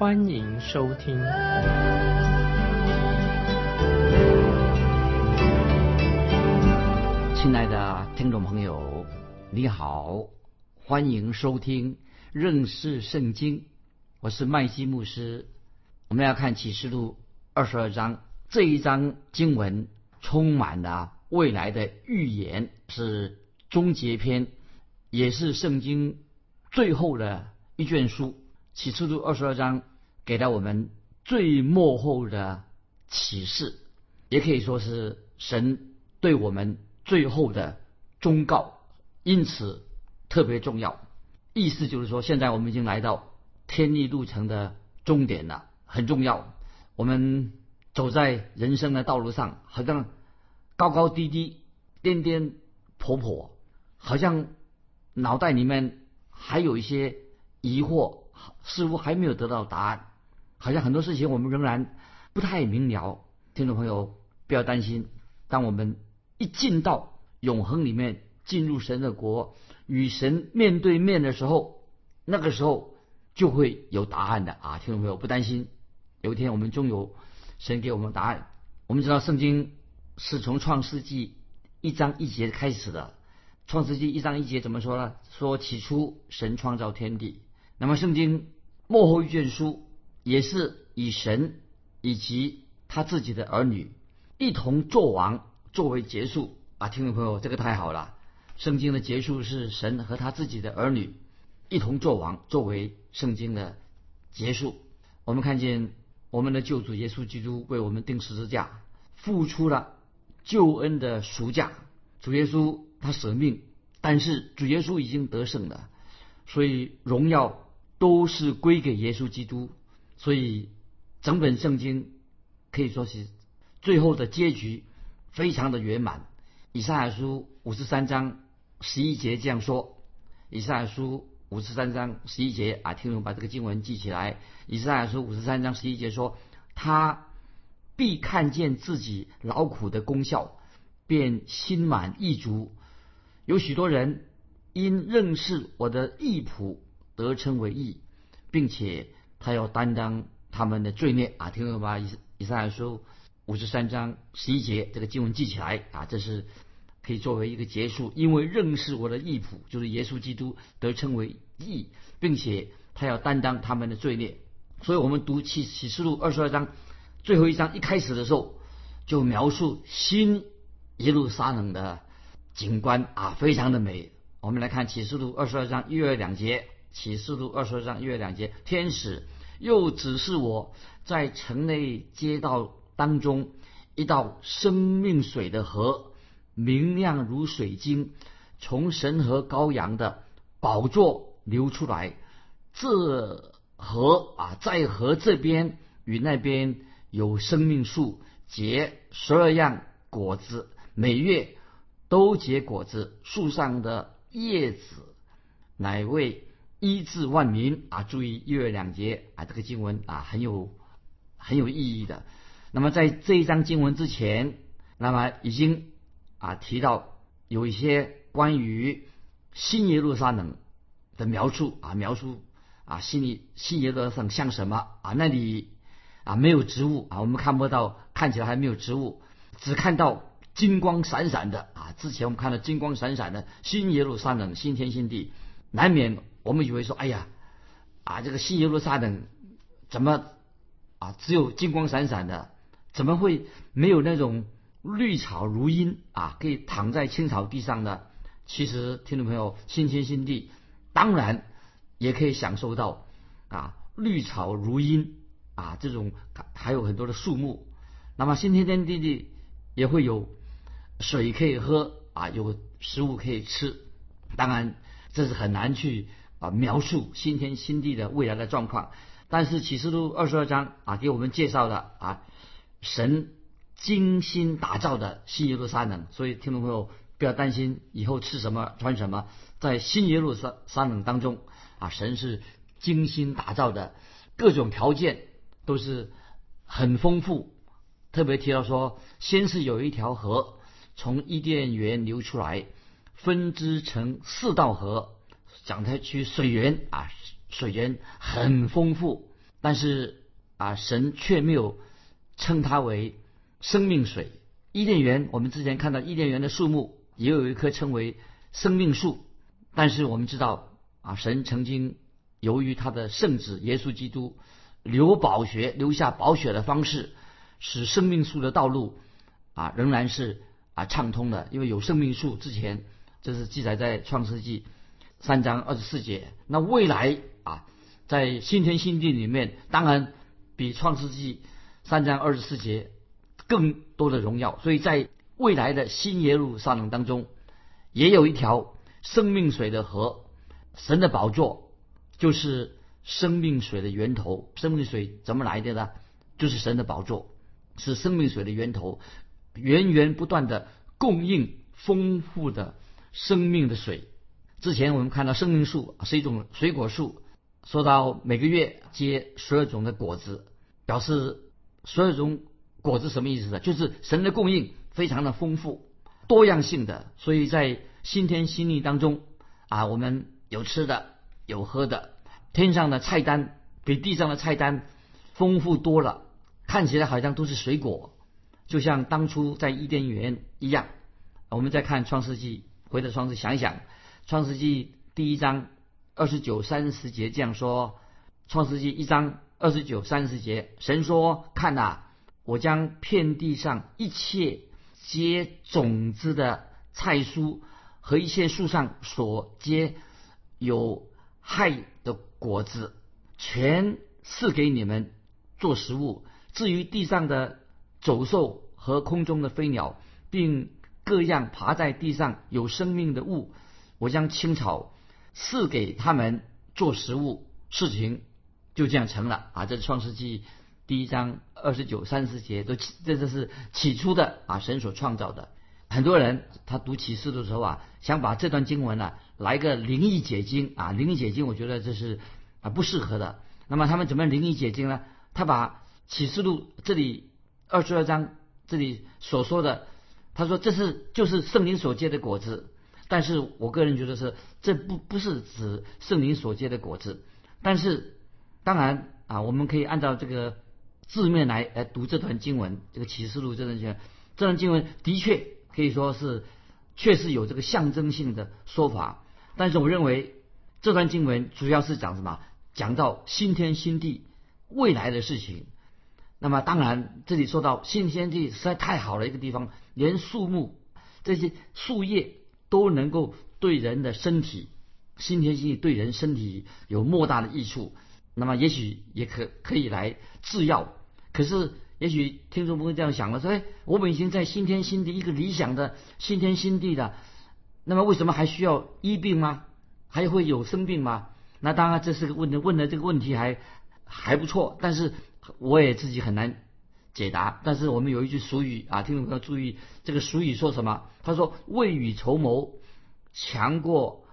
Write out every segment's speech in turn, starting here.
欢迎收听。亲爱的听众朋友，你好，欢迎收听认识圣经。我是麦基牧师。我们要看启示录二十二章这一章经文，充满了未来的预言，是终结篇，也是圣经最后的一卷书。启示录二十二章给了我们最幕后的启示，也可以说是神对我们。最后的忠告，因此特别重要。意思就是说，现在我们已经来到天地路程的终点了，很重要。我们走在人生的道路上，好像高高低低、颠颠簸簸，好像脑袋里面还有一些疑惑，似乎还没有得到答案。好像很多事情我们仍然不太明了。听众朋友，不要担心，当我们。一进到永恒里面，进入神的国，与神面对面的时候，那个时候就会有答案的啊！听众朋友不担心，有一天我们终有神给我们答案。我们知道圣经是从创世纪一章一节开始的，创世纪一章一节怎么说呢？说起初神创造天地。那么圣经幕后一卷书也是以神以及他自己的儿女一同作王。作为结束啊，听众朋友，这个太好了。圣经的结束是神和他自己的儿女一同作王，作为圣经的结束。我们看见我们的救主耶稣基督为我们钉十字架，付出了救恩的赎价。主耶稣他舍命，但是主耶稣已经得胜了，所以荣耀都是归给耶稣基督。所以整本圣经可以说是最后的结局。非常的圆满。以赛亚书五十三章十一节这样说：以赛亚书五十三章十一节啊，听众把这个经文记起来。以赛亚书五十三章十一节说：他必看见自己劳苦的功效，便心满意足。有许多人因认识我的义仆得称为义，并且他要担当他们的罪孽啊，听懂吧？以以赛亚书。五十三章十一节，这个经文记起来啊，这是可以作为一个结束。因为认识我的义仆，就是耶稣基督，得称为义，并且他要担当他们的罪孽。所以我们读启启示录二十二章最后一章一开始的时候，就描述新耶路撒冷的景观啊，非常的美。我们来看启示录二十二章一月两节，启示录二十二章一月两节，天使又指示我在城内街道。当中一道生命水的河，明亮如水晶，从神和羔羊的宝座流出来。这河啊，在河这边与那边有生命树，结十二样果子，每月都结果子。树上的叶子乃为医治万民啊！注意一月两节啊，这个经文啊很有很有意义的。那么在这一章经文之前，那么已经啊提到有一些关于新耶路撒冷的描述啊，描述啊新耶新耶路撒冷像什么啊？那里啊没有植物啊，我们看不到，看起来还没有植物，只看到金光闪闪的啊。之前我们看到金光闪闪的新耶路撒冷，新天新地，难免我们以为说，哎呀啊这个新耶路撒冷怎么啊只有金光闪闪的？怎么会没有那种绿草如茵啊？可以躺在青草地上的？其实，听众朋友，新天新地当然也可以享受到啊，绿草如茵啊，这种还有很多的树木。那么，新天天地地也会有水可以喝啊，有食物可以吃。当然，这是很难去啊描述新天新地的未来的状况。但是启示录二十二章啊，给我们介绍了啊，神精心打造的新耶路撒冷。所以听众朋友不要担心以后吃什么穿什么，在新耶路撒撒冷当中啊，神是精心打造的，各种条件都是很丰富。特别提到说，先是有一条河从伊甸园流出来，分支成四道河，讲它去水源啊。水源很丰富，但是啊，神却没有称它为生命水。伊甸园，我们之前看到伊甸园的树木也有一棵称为生命树，但是我们知道啊，神曾经由于他的圣子耶稣基督流宝血、留下宝血的方式，使生命树的道路啊仍然是啊畅通的，因为有生命树之前，这是记载在创世纪三章二十四节。那未来啊。在新天新地里面，当然比创世纪三章二十四节更多的荣耀。所以在未来的新耶路撒冷当中，也有一条生命水的河。神的宝座就是生命水的源头。生命水怎么来的呢？就是神的宝座是生命水的源头，源源不断的供应丰富的生命的水。之前我们看到生命树是一种水果树。说到每个月结十二种的果子，表示十二种果子什么意思呢？就是神的供应非常的丰富、多样性的。所以在新天新地当中啊，我们有吃的、有喝的，天上的菜单比地上的菜单丰富多了，看起来好像都是水果，就像当初在伊甸园一样。我们再看创世纪，回到创世想一想，创世纪第一章。二十九、三十节这样说，《创世纪》一章二十九、三十节，神说：“看呐，我将遍地上一切结种子的菜蔬和一切树上所结有害的果子，全赐给你们做食物。至于地上的走兽和空中的飞鸟，并各样爬在地上有生命的物，我将青草。”赐给他们做食物，事情就这样成了啊！这是创世纪第一章二十九、三十节，都这这是起初的啊，神所创造的。很多人他读启示的时候啊，想把这段经文呢来个灵异解经啊，灵异解经，我觉得这是啊不适合的。那么他们怎么灵异解经呢？他把启示录这里二十二章这里所说的，他说这是就是圣灵所结的果子。但是我个人觉得是，这不不是指圣灵所结的果子。但是，当然啊，我们可以按照这个字面来来读这段经文，这个启示录这段经文，这段经文的确可以说是确实有这个象征性的说法。但是我认为这段经文主要是讲什么？讲到新天新地未来的事情。那么当然，这里说到新天地实在太好了一个地方，连树木这些树叶。都能够对人的身体，新天新地对人身体有莫大的益处。那么也许也可可以来制药。可是也许听众不会这样想了，说：哎，我们已经在新天新地一个理想的新天新地的，那么为什么还需要医病吗？还会有生病吗？那当然这是个问的问的这个问题还还不错，但是我也自己很难。解答，但是我们有一句俗语啊，听众朋友注意，这个俗语说什么？他说“未雨绸缪，强过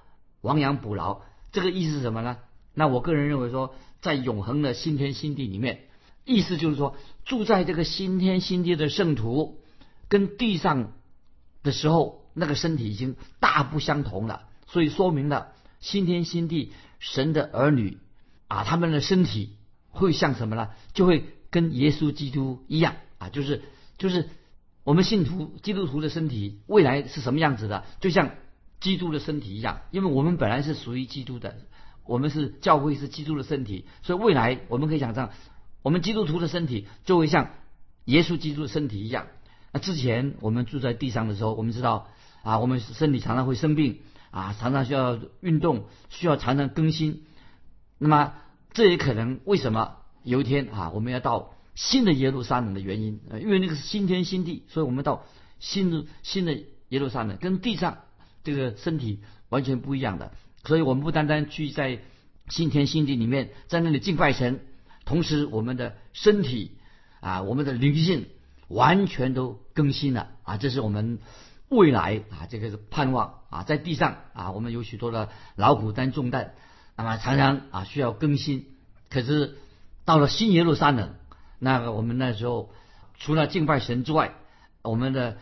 亡羊补牢”。这个意思是什么呢？那我个人认为说，在永恒的新天新地里面，意思就是说，住在这个新天新地的圣徒，跟地上的时候那个身体已经大不相同了。所以说明了新天新地神的儿女啊，他们的身体会像什么呢？就会。跟耶稣基督一样啊，就是就是我们信徒基督徒的身体未来是什么样子的？就像基督的身体一样，因为我们本来是属于基督的，我们是教会是基督的身体，所以未来我们可以想象，我们基督徒的身体就会像耶稣基督的身体一样。那之前我们住在地上的时候，我们知道啊，我们身体常常会生病啊，常常需要运动，需要常常更新。那么这也可能为什么？有一天啊，我们要到新的耶路撒冷的原因，因为那个是新天新地，所以我们到新的新的耶路撒冷，跟地上这个身体完全不一样的。所以我们不单单去在新天新地里面，在那里敬拜神同时我们的身体啊，我们的灵性完全都更新了啊！这是我们未来啊这个是盼望啊，在地上啊，我们有许多的劳苦担重担，那么常常啊需要更新。可是到了新耶路撒冷，那个我们那时候除了敬拜神之外，我们的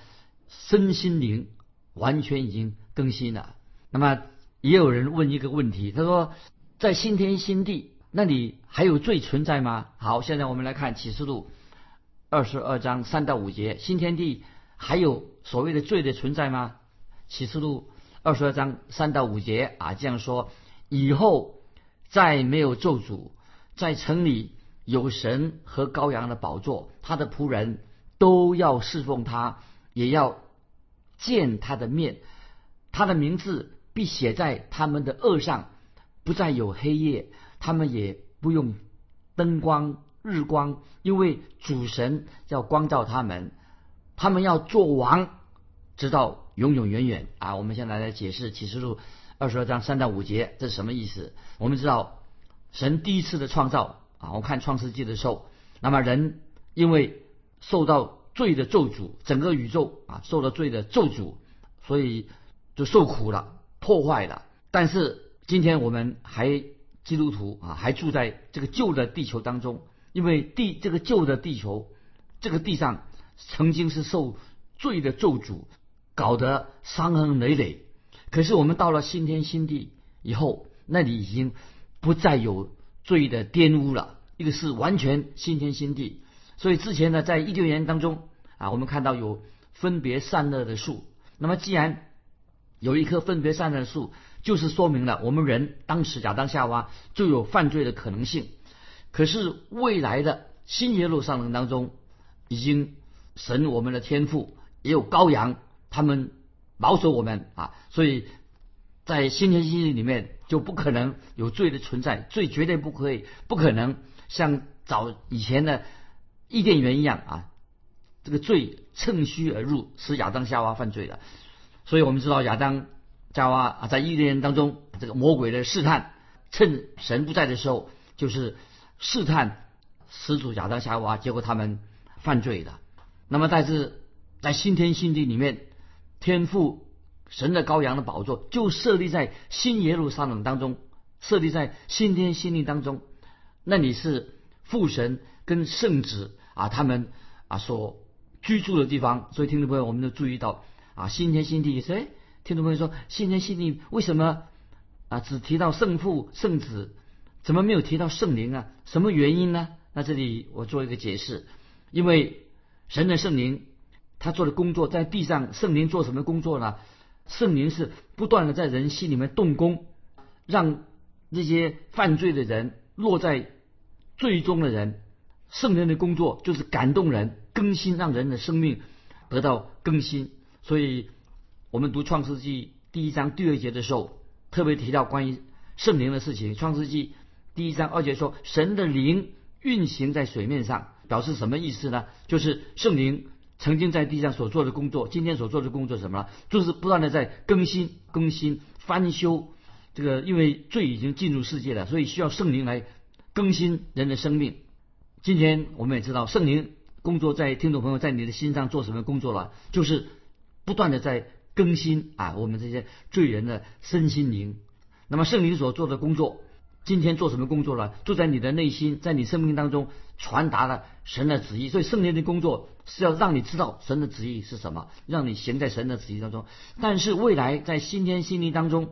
身心灵完全已经更新了。那么也有人问一个问题，他说，在新天新地那里还有罪存在吗？好，现在我们来看启示录二十二章三到五节，新天地还有所谓的罪的存在吗？启示录二十二章三到五节啊，这样说，以后再没有咒诅。在城里有神和羔羊的宝座，他的仆人都要侍奉他，也要见他的面。他的名字必写在他们的额上，不再有黑夜，他们也不用灯光、日光，因为主神要光照他们。他们要做王，直到永永远远啊！我们现在来解释启示录二十二章三到五节，这是什么意思？我们知道。神第一次的创造啊，我看创世纪的时候，那么人因为受到罪的咒诅，整个宇宙啊受了罪的咒诅，所以就受苦了，破坏了。但是今天我们还基督徒啊，还住在这个旧的地球当中，因为地这个旧的地球，这个地上曾经是受罪的咒诅，搞得伤痕累累。可是我们到了新天新地以后，那里已经。不再有罪的玷污了，一个是完全新天新地。所以之前呢，在伊甸园当中啊，我们看到有分别善恶的树。那么既然有一棵分别善恶的树，就是说明了我们人当时亚当夏娃就有犯罪的可能性。可是未来的新耶路撒冷当中，已经神我们的天赋也有羔羊，他们保守我们啊，所以。在新天新地里面就不可能有罪的存在，罪绝对不可以，不可能像早以前的伊甸园一样啊，这个罪趁虚而入，使亚当夏娃犯罪的。所以我们知道亚当夏娃啊，在伊甸园当中，这个魔鬼的试探，趁神不在的时候，就是试探始祖亚当夏娃，结果他们犯罪的。那么但是在新天新地里面，天父。神的羔羊的宝座就设立在新耶路撒冷当中，设立在新天新地当中。那里是父神跟圣子啊，他们啊所居住的地方。所以听众朋友，我们都注意到啊，新天新地。哎，听众朋友说，新天新地为什么啊只提到圣父、圣子，怎么没有提到圣灵啊？什么原因呢？那这里我做一个解释，因为神的圣灵他做的工作在地上，圣灵做什么工作呢？圣灵是不断的在人心里面动工，让那些犯罪的人落在最终的人，圣灵的工作就是感动人、更新，让人的生命得到更新。所以，我们读创世纪第一章第二节的时候，特别提到关于圣灵的事情。创世纪第一章二节说，神的灵运行在水面上，表示什么意思呢？就是圣灵。曾经在地上所做的工作，今天所做的工作什么了？就是不断的在更新、更新、翻修。这个因为罪已经进入世界了，所以需要圣灵来更新人的生命。今天我们也知道，圣灵工作在听众朋友在你的心上做什么工作了？就是不断的在更新啊，我们这些罪人的身心灵。那么圣灵所做的工作。今天做什么工作了？就在你的内心，在你生命当中传达了神的旨意。所以圣灵的工作是要让你知道神的旨意是什么，让你行在神的旨意当中。但是未来在新天新地当中，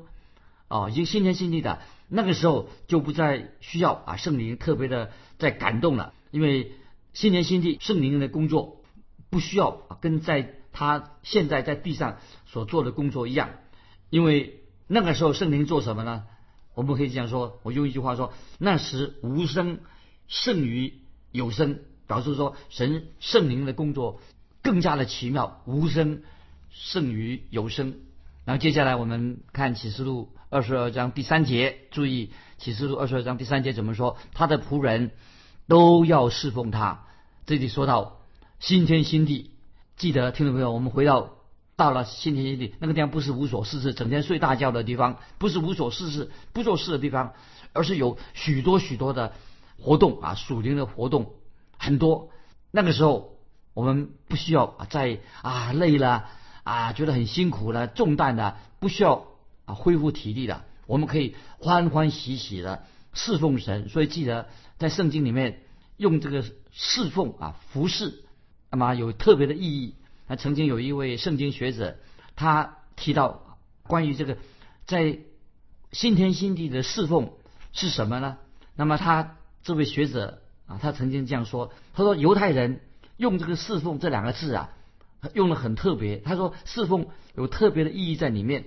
哦，已经新天新地的那个时候就不再需要啊圣灵特别的在感动了，因为新天新地圣灵的工作不需要跟在他现在在地上所做的工作一样，因为那个时候圣灵做什么呢？我们可以这样说，我用一句话说：那时无声胜于有声，表示说神圣灵的工作更加的奇妙，无声胜于有声。然后接下来我们看启示录二十二章第三节，注意启示录二十二章第三节怎么说？他的仆人都要侍奉他。这里说到新天新地，记得听众朋友，我们回到。到了新天新地，那个地方不是无所事事、整天睡大觉的地方，不是无所事事、不做事的地方，而是有许多许多的活动啊，属灵的活动很多。那个时候我们不需要啊，在啊累了啊，觉得很辛苦了，重担的不需要啊恢复体力的，我们可以欢欢喜喜的侍奉神。所以记得在圣经里面用这个侍奉啊服侍，那么有特别的意义。那曾经有一位圣经学者，他提到关于这个在新天新地的侍奉是什么呢？那么他这位学者啊，他曾经这样说：他说犹太人用这个侍奉这两个字啊，用的很特别。他说侍奉有特别的意义在里面。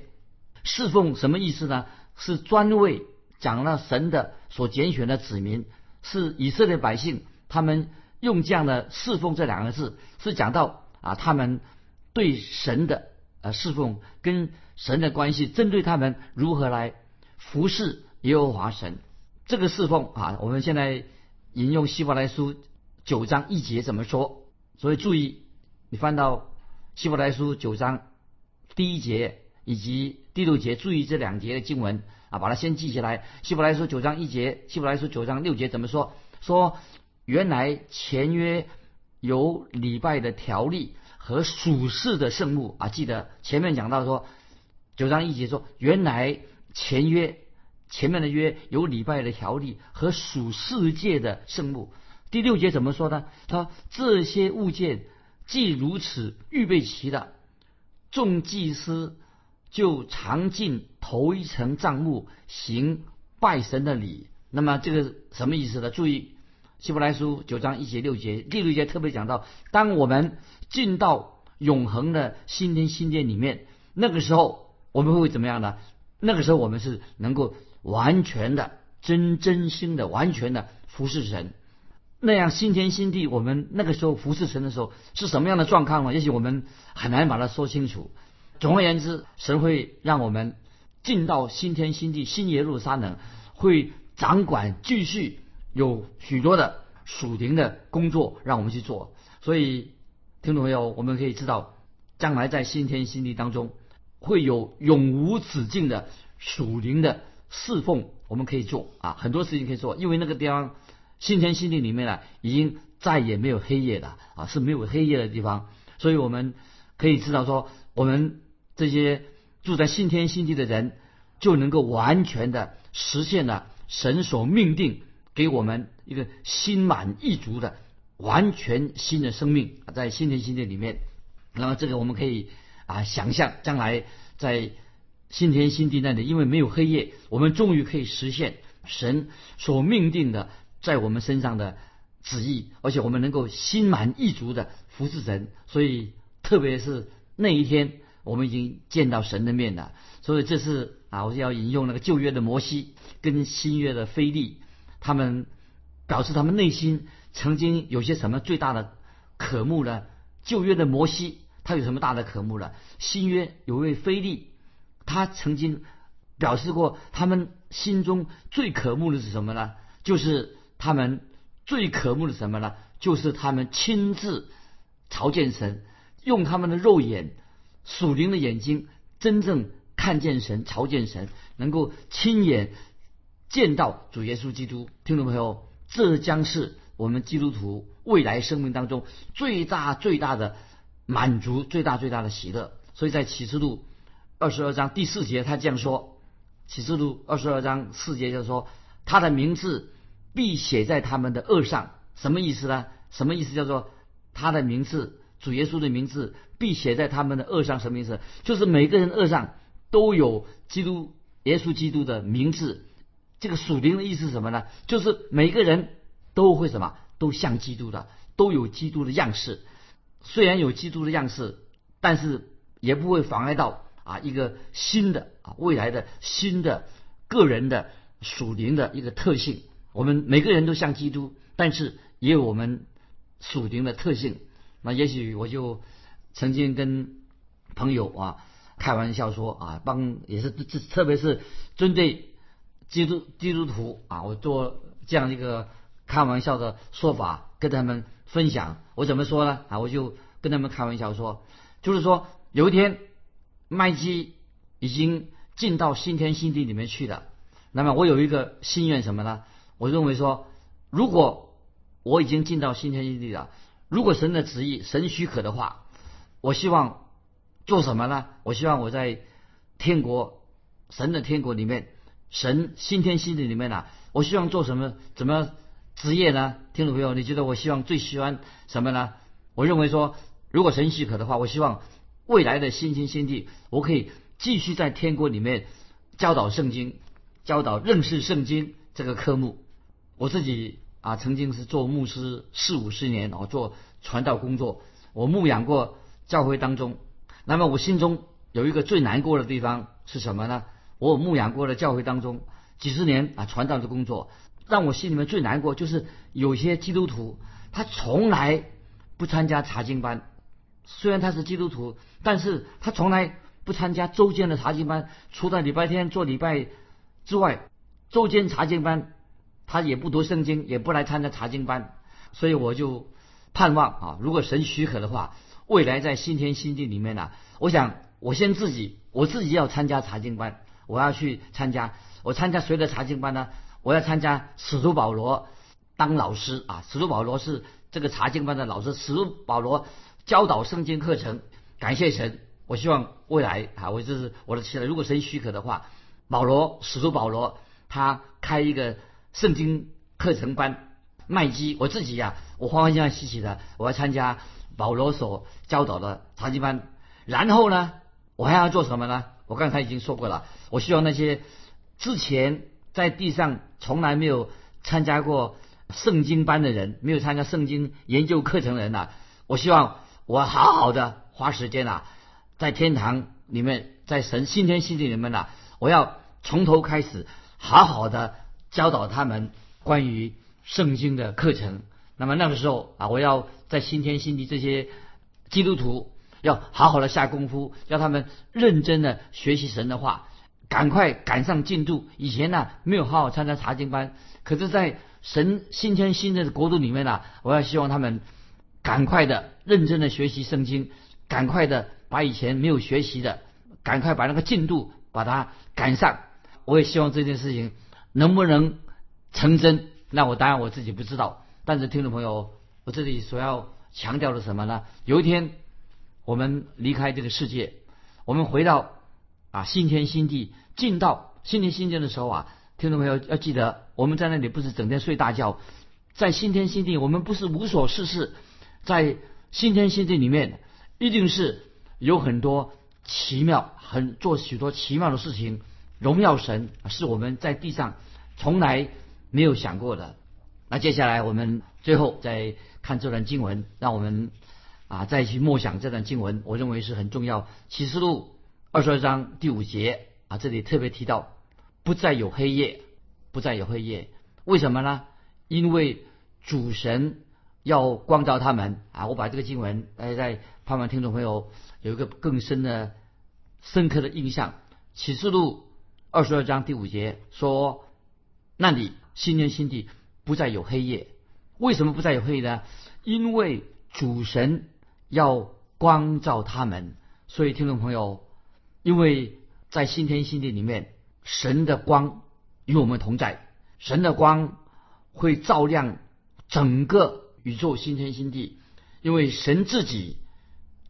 侍奉什么意思呢？是专为讲了神的所拣选的子民，是以色列百姓。他们用这样的侍奉这两个字，是讲到啊，他们对神的呃侍奉跟神的关系，针对他们如何来服侍耶和华神。这个侍奉啊，我们现在引用希伯来书九章一节怎么说？所以注意，你翻到希伯来书九章第一节以及第六节，注意这两节的经文啊，把它先记起来。希伯来书九章一节，希伯来书九章六节怎么说？说原来前约有礼拜的条例和属世的圣物啊，记得前面讲到说九章一节说原来前约。前面的约有礼拜的条例和属世界的圣物。第六节怎么说呢？他这些物件既如此预备齐的，众祭司就常进头一层帐幕行拜神的礼。那么这个什么意思呢？注意希伯来书九章一节六节，第六节特别讲到，当我们进到永恒的新天新殿里面，那个时候我们会怎么样呢？那个时候我们是能够。完全的真真心的完全的服侍神，那样新天新地，我们那个时候服侍神的时候是什么样的状况呢？也许我们很难把它说清楚。总而言之，神会让我们进到新天新地、新耶路撒冷，会掌管继续有许多的属灵的工作让我们去做。所以，听众朋友，我们可以知道，将来在新天新地当中，会有永无止境的属灵的。侍奉我们可以做啊，很多事情可以做，因为那个地方新天新地里面呢，已经再也没有黑夜了啊，是没有黑夜的地方，所以我们可以知道说，我们这些住在新天新地的人，就能够完全的实现了神所命定给我们一个心满意足的完全新的生命，在新天新地里面，那么这个我们可以啊想象将来在。新天新地那里，因为没有黑夜，我们终于可以实现神所命定的在我们身上的旨意，而且我们能够心满意足的服侍神。所以，特别是那一天，我们已经见到神的面了。所以，这是啊，我要引用那个旧约的摩西跟新约的菲利，他们表示他们内心曾经有些什么最大的渴慕呢？旧约的摩西他有什么大的渴慕呢？新约有一位菲利。他曾经表示过，他们心中最渴慕的是什么呢？就是他们最渴慕的什么呢？就是他们亲自朝见神，用他们的肉眼、属灵的眼睛，真正看见神、朝见神，能够亲眼见到主耶稣基督。听众朋友，这将是我们基督徒未来生命当中最大最大的满足、最大最大的喜乐。所以在启示录。二十二章第四节，他这样说：启示录二十二章四节就是说，他的名字必写在他们的额上。什么意思呢？什么意思？叫做他的名字，主耶稣的名字必写在他们的额上。什么意思？就是每个人额上都有基督耶稣基督的名字。这个属灵的意思是什么呢？就是每个人都会什么？都像基督的，都有基督的样式。虽然有基督的样式，但是也不会妨碍到。啊，一个新的啊，未来的新的个人的属灵的一个特性。我们每个人都像基督，但是也有我们属灵的特性。那也许我就曾经跟朋友啊开玩笑说啊，帮也是这特别是针对基督基督徒啊，我做这样一个开玩笑的说法跟他们分享。我怎么说呢？啊，我就跟他们开玩笑说，就是说有一天。麦基已经进到新天新地里面去了。那么我有一个心愿什么呢？我认为说，如果我已经进到新天新地了，如果神的旨意、神许可的话，我希望做什么呢？我希望我在天国、神的天国里面，神新天新地里面呢，我希望做什么？怎么职业呢？听众朋友，你觉得我希望最喜欢什么呢？我认为说，如果神许可的话，我希望未来的新天新地，我可以继续在天国里面教导圣经、教导认识圣经这个科目。我自己啊，曾经是做牧师四五十年，哦，做传道工作，我牧养过教会当中。那么我心中有一个最难过的地方是什么呢？我牧养过的教会当中几十年啊，传道的工作，让我心里面最难过就是有些基督徒他从来不参加查经班，虽然他是基督徒，但是他从来不参加周间的查经班，除了礼拜天做礼拜之外，周间查经班。他也不读圣经，也不来参加查经班，所以我就盼望啊，如果神许可的话，未来在新天新地里面呢，我想我先自己，我自己要参加查经班，我要去参加。我参加谁的查经班呢？我要参加使徒保罗当老师啊，使徒保罗是这个查经班的老师，使徒保罗教导圣经课程。感谢神，我希望未来啊，我这是我的期待。如果神许可的话，保罗使徒保罗他开一个。圣经课程班麦基，我自己呀，我欢欢喜喜的，我要参加保罗所教导的查经班。然后呢，我还要做什么呢？我刚才已经说过了，我希望那些之前在地上从来没有参加过圣经班的人，没有参加圣经研究课程的人呐，我希望我好好的花时间啊，在天堂里面，在神新天新地里面呐，我要从头开始，好好的。教导他们关于圣经的课程。那么那个时候啊，我要在新天新地这些基督徒要好好的下功夫，要他们认真的学习神的话，赶快赶上进度。以前呢没有好好参加查经班，可是，在神新天新的国度里面呢，我要希望他们赶快的认真的学习圣经，赶快的把以前没有学习的，赶快把那个进度把它赶上。我也希望这件事情。能不能成真？那我当然我自己不知道。但是听众朋友，我这里所要强调的什么呢？有一天我们离开这个世界，我们回到啊新天新地，进到新天新地的时候啊，听众朋友要记得，我们在那里不是整天睡大觉，在新天新地，我们不是无所事事，在新天新地里面，一定是有很多奇妙，很做许多奇妙的事情。荣耀神是我们在地上从来没有想过的。那接下来我们最后再看这段经文，让我们啊再去默想这段经文，我认为是很重要。启示录二十二章第五节啊，这里特别提到不再有黑夜，不再有黑夜。为什么呢？因为主神要光照他们啊。我把这个经文大家在盼望听众朋友有一个更深的、深刻的印象。启示录。二十二章第五节说：“那里新天新地不再有黑夜。为什么不再有黑夜呢？因为主神要光照他们。所以听众朋友，因为在新天新地里面，神的光与我们同在，神的光会照亮整个宇宙新天新地。因为神自己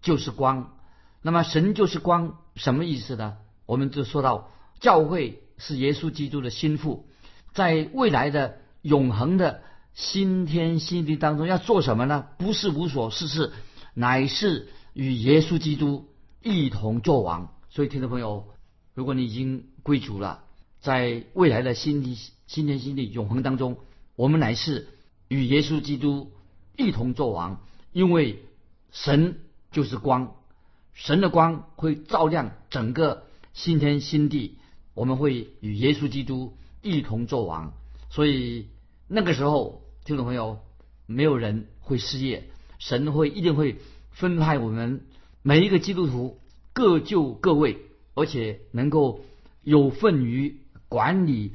就是光。那么神就是光，什么意思呢？我们就说到。”教会是耶稣基督的心腹，在未来的永恒的新天新地当中要做什么呢？不是无所事事，乃是与耶稣基督一同作王。所以，听众朋友，如果你已经归主了，在未来的新地新天新地永恒当中，我们乃是与耶稣基督一同作王，因为神就是光，神的光会照亮整个新天新地。我们会与耶稣基督一同作王，所以那个时候，听众朋友，没有人会失业，神会一定会分派我们每一个基督徒各就各位，而且能够有份于管理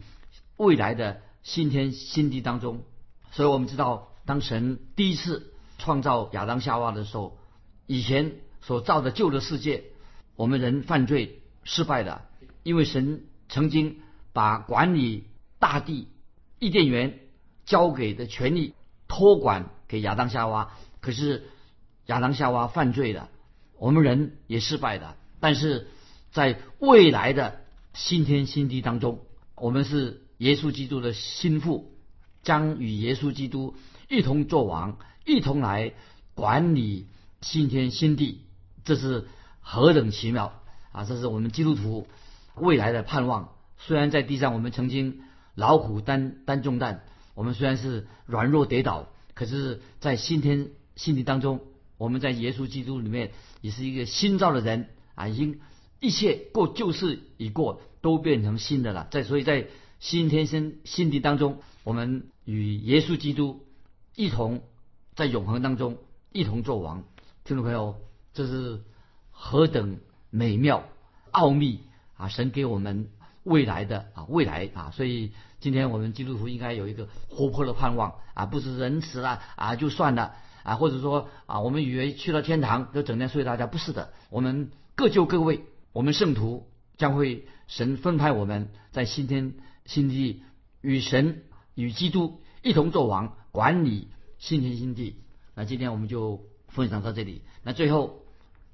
未来的新天新地当中。所以我们知道，当神第一次创造亚当夏娃的时候，以前所造的旧的世界，我们人犯罪失败的，因为神。曾经把管理大地、伊甸园交给的权利托管给亚当夏娃，可是亚当夏娃犯罪了，我们人也失败了。但是在未来的新天新地当中，我们是耶稣基督的心腹，将与耶稣基督一同作王，一同来管理新天新地。这是何等奇妙啊！这是我们基督徒未来的盼望。虽然在地上我们曾经老虎担担重担，我们虽然是软弱跌倒，可是，在新天新地当中，我们在耶稣基督里面也是一个新造的人啊！已经一切过旧事已过，都变成新的了。在所以在新天新新地当中，我们与耶稣基督一同在永恒当中一同作王。听众朋友，这是何等美妙奥秘啊！神给我们。未来的啊，未来啊，所以今天我们基督徒应该有一个活泼的盼望啊，不是仁慈了啊就算了啊，或者说啊，我们以为去了天堂就整天睡大觉，不是的，我们各就各位，我们圣徒将会神分派我们在新天新地与神与基督一同作王，管理新天新地。那今天我们就分享到这里。那最后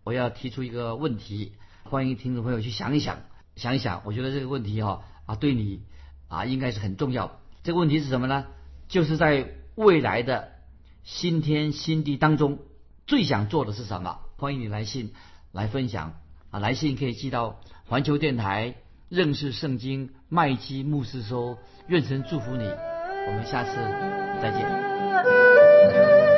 我要提出一个问题，欢迎听众朋友去想一想。想一想，我觉得这个问题哈啊，对你啊应该是很重要。这个问题是什么呢？就是在未来的新天新地当中，最想做的是什么？欢迎你来信来分享啊！来信可以寄到环球电台认识圣经麦基牧师收。愿神祝福你，我们下次再见。